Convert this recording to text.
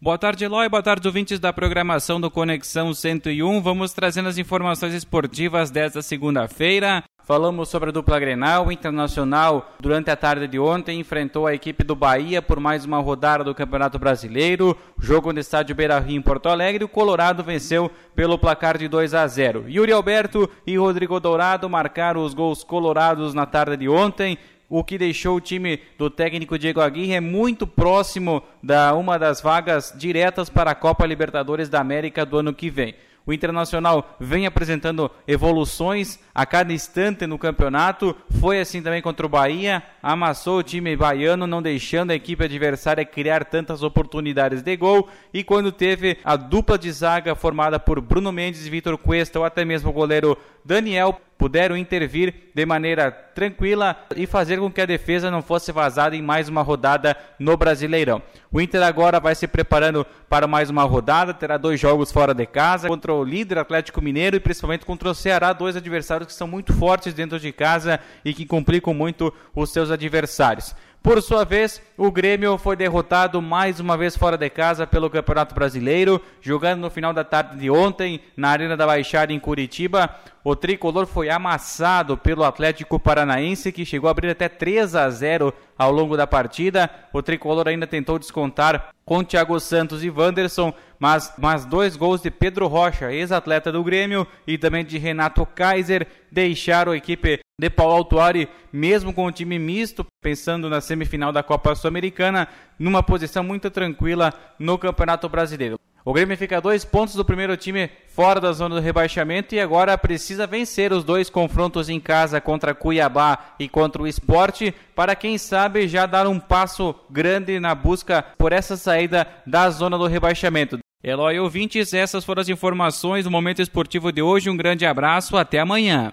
Boa tarde, Eloy. Boa tarde, ouvintes da programação do Conexão 101. Vamos trazendo as informações esportivas desta segunda-feira. Falamos sobre a dupla Grenal. O Internacional, durante a tarde de ontem, enfrentou a equipe do Bahia por mais uma rodada do Campeonato Brasileiro. Jogo no estádio Beira Rio, em Porto Alegre. O Colorado venceu pelo placar de 2 a 0. Yuri Alberto e Rodrigo Dourado marcaram os gols colorados na tarde de ontem o que deixou o time do técnico Diego Aguirre muito próximo da uma das vagas diretas para a Copa Libertadores da América do ano que vem. O Internacional vem apresentando evoluções a cada instante no campeonato. Foi assim também contra o Bahia. Amassou o time baiano, não deixando a equipe adversária criar tantas oportunidades de gol. E quando teve a dupla de zaga formada por Bruno Mendes e Vitor Cuesta, ou até mesmo o goleiro Daniel, puderam intervir de maneira tranquila e fazer com que a defesa não fosse vazada em mais uma rodada no Brasileirão. O Inter agora vai se preparando para mais uma rodada, terá dois jogos fora de casa contra o líder Atlético Mineiro e principalmente contra o Ceará, dois adversários que são muito fortes dentro de casa e que complicam muito os seus adversários. Por sua vez, o Grêmio foi derrotado mais uma vez fora de casa pelo Campeonato Brasileiro, jogando no final da tarde de ontem na Arena da Baixada em Curitiba. O tricolor foi amassado pelo Atlético Paranaense, que chegou a abrir até 3 a 0 ao longo da partida. O tricolor ainda tentou descontar com Thiago Santos e Wanderson, mas, mas dois gols de Pedro Rocha, ex-atleta do Grêmio, e também de Renato Kaiser, deixaram a equipe de Paulo Autuari, mesmo com o time misto, pensando na semifinal da Copa Sul-Americana, numa posição muito tranquila no Campeonato Brasileiro. O Grêmio fica dois pontos do primeiro time fora da zona do rebaixamento e agora precisa vencer os dois confrontos em casa contra Cuiabá e contra o Esporte para quem sabe já dar um passo grande na busca por essa saída da zona do rebaixamento. Eloy ouvintes, essas foram as informações do Momento Esportivo de hoje. Um grande abraço, até amanhã.